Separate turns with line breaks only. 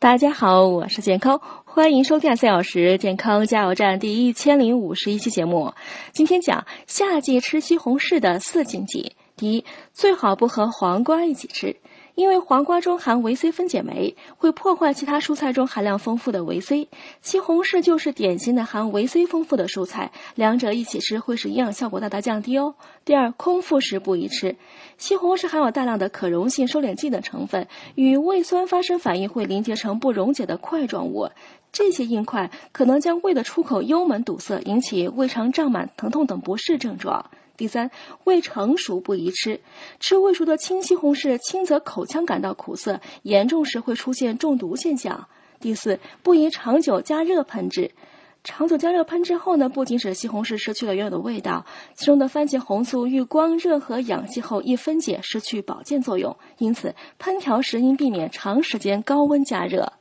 大家好，我是健康，欢迎收看三小时健康加油站第一千零五十一期节目。今天讲夏季吃西红柿的四禁忌。第一，最好不和黄瓜一起吃。因为黄瓜中含维 C 分解酶，会破坏其他蔬菜中含量丰富的维 C。西红柿就是典型的含维 C 丰富的蔬菜，两者一起吃会使营养效果大大降低哦。第二，空腹时不宜吃。西红柿含有大量的可溶性收敛剂等成分，与胃酸发生反应会凝结成不溶解的块状物，这些硬块可能将胃的出口幽门堵塞，引起胃肠胀满、疼痛等不适症状。第三，未成熟不宜吃。吃未熟的青西红柿，轻则口腔感到苦涩，严重时会出现中毒现象。第四，不宜长久加热烹制。长久加热烹制后呢，不仅使西红柿失去了原有的味道，其中的番茄红素遇光热和氧气后易分解，失去保健作用。因此，烹调时应避免长时间高温加热。